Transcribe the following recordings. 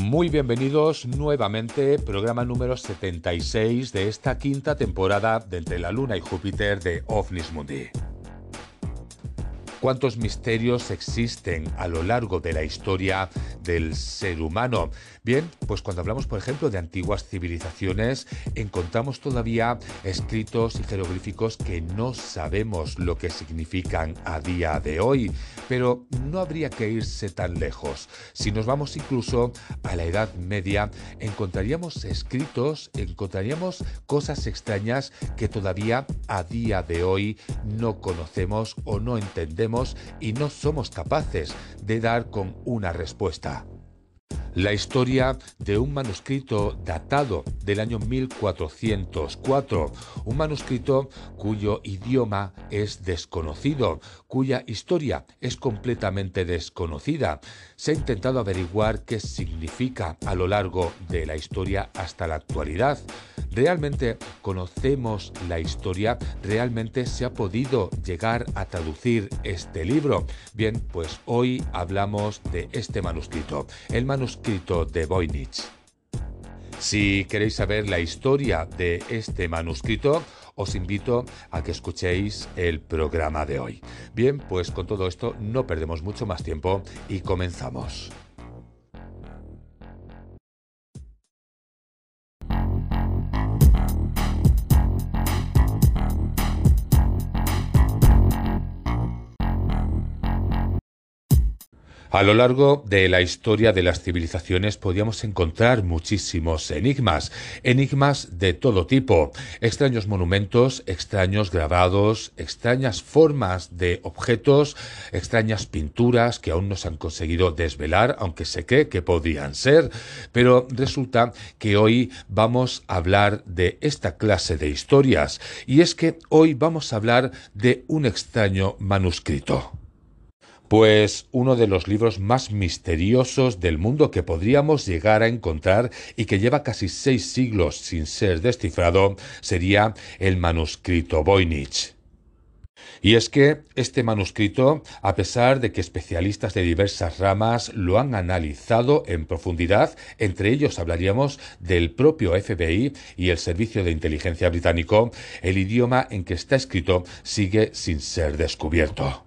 Muy bienvenidos nuevamente, programa número 76 de esta quinta temporada de Entre la Luna y Júpiter de OVNIS Mundi. ¿Cuántos misterios existen a lo largo de la historia del ser humano? Bien, pues cuando hablamos, por ejemplo, de antiguas civilizaciones, encontramos todavía escritos y jeroglíficos que no sabemos lo que significan a día de hoy, pero no habría que irse tan lejos. Si nos vamos incluso a la Edad Media, encontraríamos escritos, encontraríamos cosas extrañas que todavía a día de hoy no conocemos o no entendemos y no somos capaces de dar con una respuesta la historia de un manuscrito datado del año 1404, un manuscrito cuyo idioma es desconocido, cuya historia es completamente desconocida. Se ha intentado averiguar qué significa a lo largo de la historia hasta la actualidad. ¿Realmente conocemos la historia? ¿Realmente se ha podido llegar a traducir este libro? Bien, pues hoy hablamos de este manuscrito, el manuscrito de Voynich. Si queréis saber la historia de este manuscrito, os invito a que escuchéis el programa de hoy. Bien, pues con todo esto no perdemos mucho más tiempo y comenzamos. A lo largo de la historia de las civilizaciones podíamos encontrar muchísimos enigmas, enigmas de todo tipo, extraños monumentos, extraños grabados, extrañas formas de objetos, extrañas pinturas que aún no se han conseguido desvelar, aunque se cree que podrían ser, pero resulta que hoy vamos a hablar de esta clase de historias, y es que hoy vamos a hablar de un extraño manuscrito. Pues uno de los libros más misteriosos del mundo que podríamos llegar a encontrar y que lleva casi seis siglos sin ser descifrado sería el manuscrito Voynich. Y es que este manuscrito, a pesar de que especialistas de diversas ramas lo han analizado en profundidad, entre ellos hablaríamos del propio FBI y el Servicio de Inteligencia británico, el idioma en que está escrito sigue sin ser descubierto.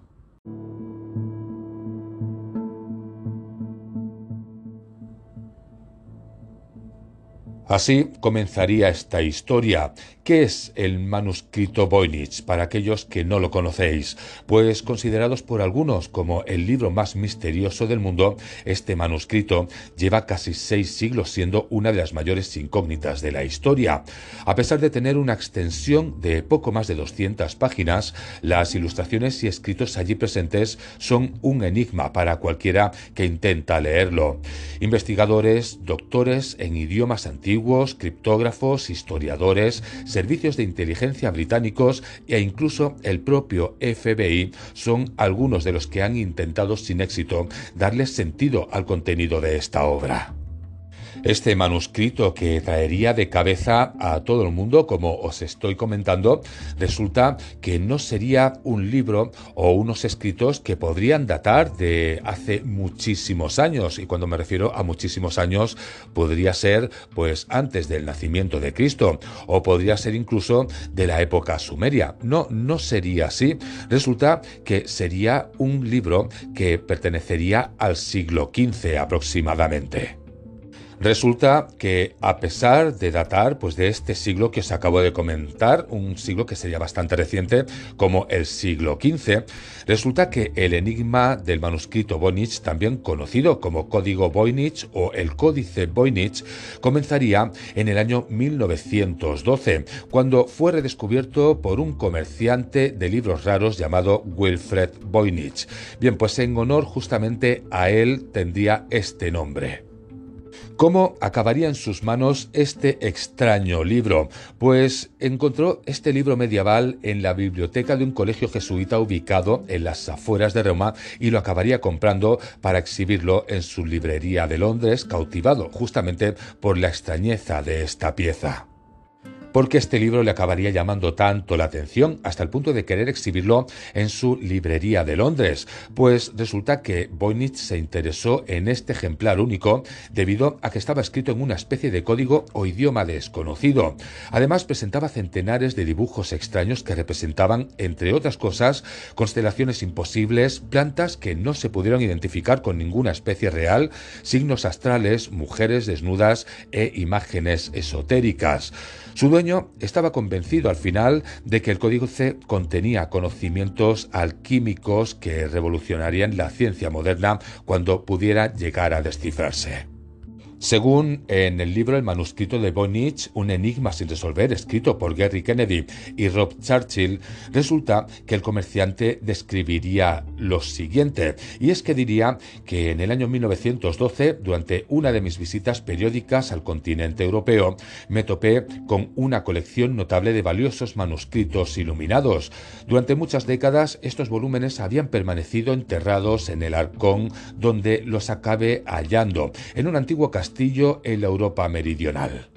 Así comenzaría esta historia, ¿Qué es el manuscrito Voynich para aquellos que no lo conocéis? Pues considerados por algunos como el libro más misterioso del mundo, este manuscrito lleva casi seis siglos siendo una de las mayores incógnitas de la historia. A pesar de tener una extensión de poco más de 200 páginas, las ilustraciones y escritos allí presentes son un enigma para cualquiera que intenta leerlo. Investigadores, doctores en idiomas antiguos, criptógrafos, historiadores, servicios de inteligencia británicos e incluso el propio FBI son algunos de los que han intentado sin éxito darle sentido al contenido de esta obra. Este manuscrito que traería de cabeza a todo el mundo, como os estoy comentando, resulta que no sería un libro o unos escritos que podrían datar de hace muchísimos años. Y cuando me refiero a muchísimos años, podría ser pues antes del nacimiento de Cristo o podría ser incluso de la época sumeria. No, no sería así. Resulta que sería un libro que pertenecería al siglo XV aproximadamente. Resulta que a pesar de datar pues de este siglo que os acabo de comentar, un siglo que sería bastante reciente como el siglo XV, resulta que el enigma del manuscrito Voynich, también conocido como código Voynich o el códice Voynich, comenzaría en el año 1912, cuando fue redescubierto por un comerciante de libros raros llamado Wilfred Voynich. Bien, pues en honor justamente a él tendría este nombre. ¿Cómo acabaría en sus manos este extraño libro? Pues encontró este libro medieval en la biblioteca de un colegio jesuita ubicado en las afueras de Roma y lo acabaría comprando para exhibirlo en su librería de Londres, cautivado justamente por la extrañeza de esta pieza. Porque este libro le acabaría llamando tanto la atención hasta el punto de querer exhibirlo en su librería de Londres, pues resulta que Voynich se interesó en este ejemplar único debido a que estaba escrito en una especie de código o idioma desconocido. Además presentaba centenares de dibujos extraños que representaban, entre otras cosas, constelaciones imposibles, plantas que no se pudieron identificar con ninguna especie real, signos astrales, mujeres desnudas e imágenes esotéricas. Su dueño estaba convencido al final de que el códice contenía conocimientos alquímicos que revolucionarían la ciencia moderna cuando pudiera llegar a descifrarse. Según en el libro El manuscrito de Voynich, un enigma sin resolver, escrito por Gary Kennedy y Rob Churchill, resulta que el comerciante describiría lo siguiente, y es que diría que en el año 1912, durante una de mis visitas periódicas al continente europeo, me topé con una colección notable de valiosos manuscritos iluminados. Durante muchas décadas, estos volúmenes habían permanecido enterrados en el arcón donde los acabé hallando, en un antiguo castillo en la Europa meridional.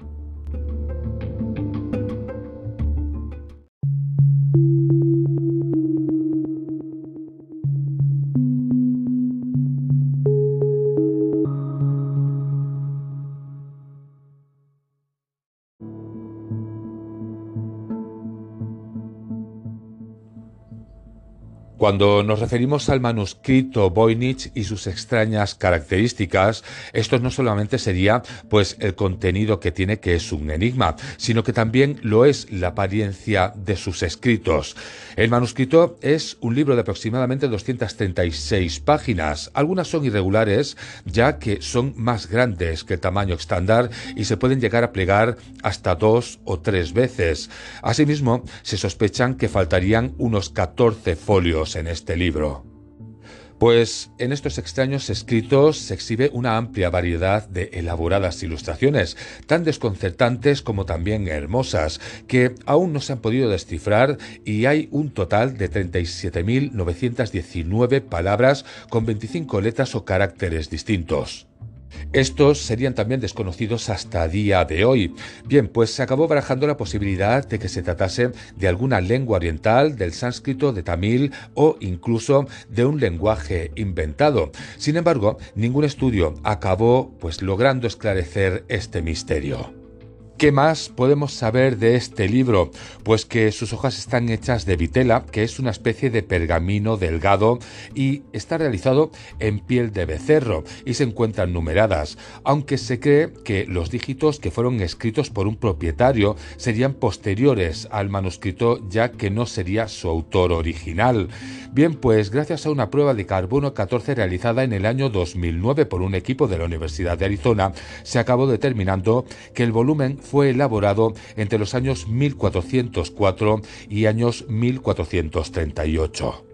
Cuando nos referimos al manuscrito Voynich y sus extrañas características, esto no solamente sería pues el contenido que tiene que es un enigma, sino que también lo es la apariencia de sus escritos. El manuscrito es un libro de aproximadamente 236 páginas. Algunas son irregulares, ya que son más grandes que el tamaño estándar y se pueden llegar a plegar hasta dos o tres veces. Asimismo, se sospechan que faltarían unos 14 folios en este libro. Pues en estos extraños escritos se exhibe una amplia variedad de elaboradas ilustraciones, tan desconcertantes como también hermosas, que aún no se han podido descifrar y hay un total de 37.919 palabras con 25 letras o caracteres distintos. Estos serían también desconocidos hasta día de hoy. Bien, pues se acabó barajando la posibilidad de que se tratase de alguna lengua oriental, del sánscrito, de tamil o incluso de un lenguaje inventado. Sin embargo, ningún estudio acabó pues logrando esclarecer este misterio. ¿Qué más podemos saber de este libro? Pues que sus hojas están hechas de vitela, que es una especie de pergamino delgado y está realizado en piel de becerro y se encuentran numeradas, aunque se cree que los dígitos que fueron escritos por un propietario serían posteriores al manuscrito ya que no sería su autor original. Bien, pues gracias a una prueba de carbono 14 realizada en el año 2009 por un equipo de la Universidad de Arizona, se acabó determinando que el volumen fue elaborado entre los años 1404 y años 1438.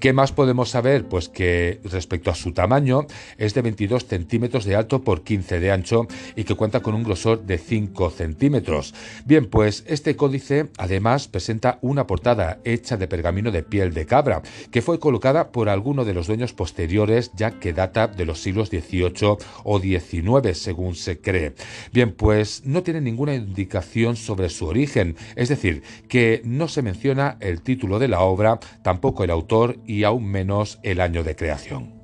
¿Qué más podemos saber? Pues que respecto a su tamaño es de 22 centímetros de alto por 15 de ancho y que cuenta con un grosor de 5 centímetros. Bien, pues este códice además presenta una portada hecha de pergamino de piel de cabra que fue colocada por alguno de los dueños posteriores ya que data de los siglos XVIII o XIX según se cree. Bien, pues no tiene ninguna indicación sobre su origen, es decir, que no se menciona el título de la obra, tampoco el autor y aún menos el año de creación.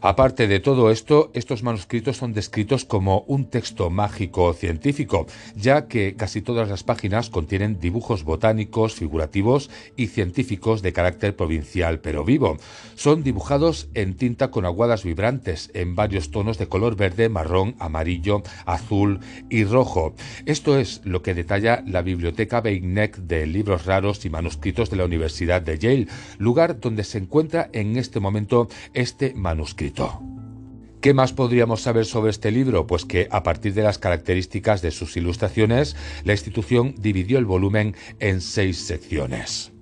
Aparte de todo esto, estos manuscritos son descritos como un texto mágico científico, ya que casi todas las páginas contienen dibujos botánicos, figurativos y científicos de carácter provincial pero vivo. Son dibujados en tinta con aguadas vibrantes en varios tonos de color verde, marrón, amarillo, azul y rojo. Esto es lo que detalla la Biblioteca Beineck de Libros Raros y Manuscritos de la Universidad de Yale, lugar donde se encuentra en este momento este manuscrito. ¿Qué más podríamos saber sobre este libro? Pues que a partir de las características de sus ilustraciones, la institución dividió el volumen en seis secciones.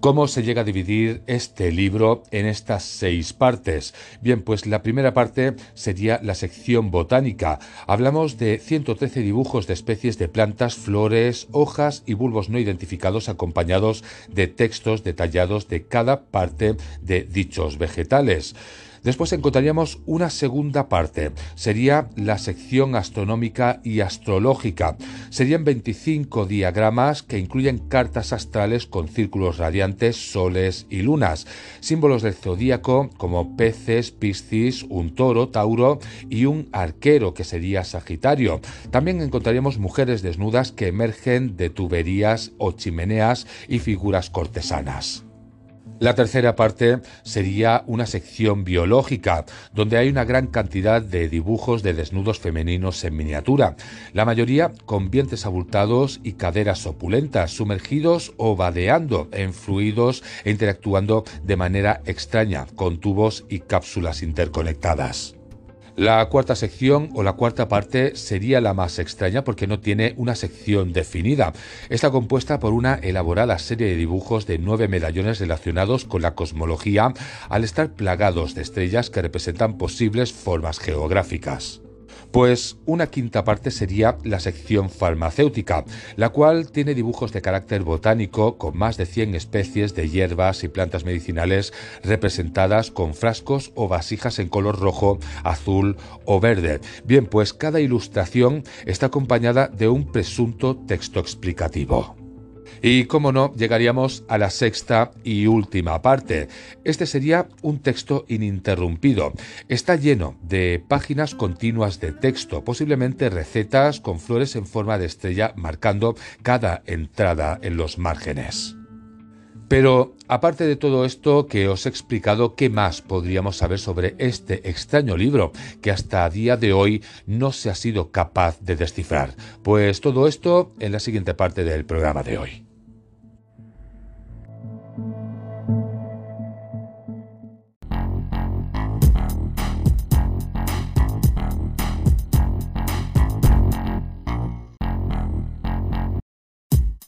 ¿Cómo se llega a dividir este libro en estas seis partes? Bien, pues la primera parte sería la sección botánica. Hablamos de 113 dibujos de especies de plantas, flores, hojas y bulbos no identificados acompañados de textos detallados de cada parte de dichos vegetales. Después encontraríamos una segunda parte, sería la sección astronómica y astrológica. Serían 25 diagramas que incluyen cartas astrales con círculos radiantes, soles y lunas, símbolos del zodíaco como peces, piscis, un toro, tauro y un arquero que sería Sagitario. También encontraríamos mujeres desnudas que emergen de tuberías o chimeneas y figuras cortesanas. La tercera parte sería una sección biológica, donde hay una gran cantidad de dibujos de desnudos femeninos en miniatura, la mayoría con vientres abultados y caderas opulentas, sumergidos o vadeando en fluidos e interactuando de manera extraña con tubos y cápsulas interconectadas. La cuarta sección o la cuarta parte sería la más extraña porque no tiene una sección definida. Está compuesta por una elaborada serie de dibujos de nueve medallones relacionados con la cosmología al estar plagados de estrellas que representan posibles formas geográficas. Pues una quinta parte sería la sección farmacéutica, la cual tiene dibujos de carácter botánico con más de 100 especies de hierbas y plantas medicinales representadas con frascos o vasijas en color rojo, azul o verde. Bien, pues cada ilustración está acompañada de un presunto texto explicativo. Y como no, llegaríamos a la sexta y última parte. Este sería un texto ininterrumpido. Está lleno de páginas continuas de texto, posiblemente recetas con flores en forma de estrella marcando cada entrada en los márgenes. Pero aparte de todo esto que os he explicado, ¿qué más podríamos saber sobre este extraño libro que hasta a día de hoy no se ha sido capaz de descifrar? Pues todo esto en la siguiente parte del programa de hoy.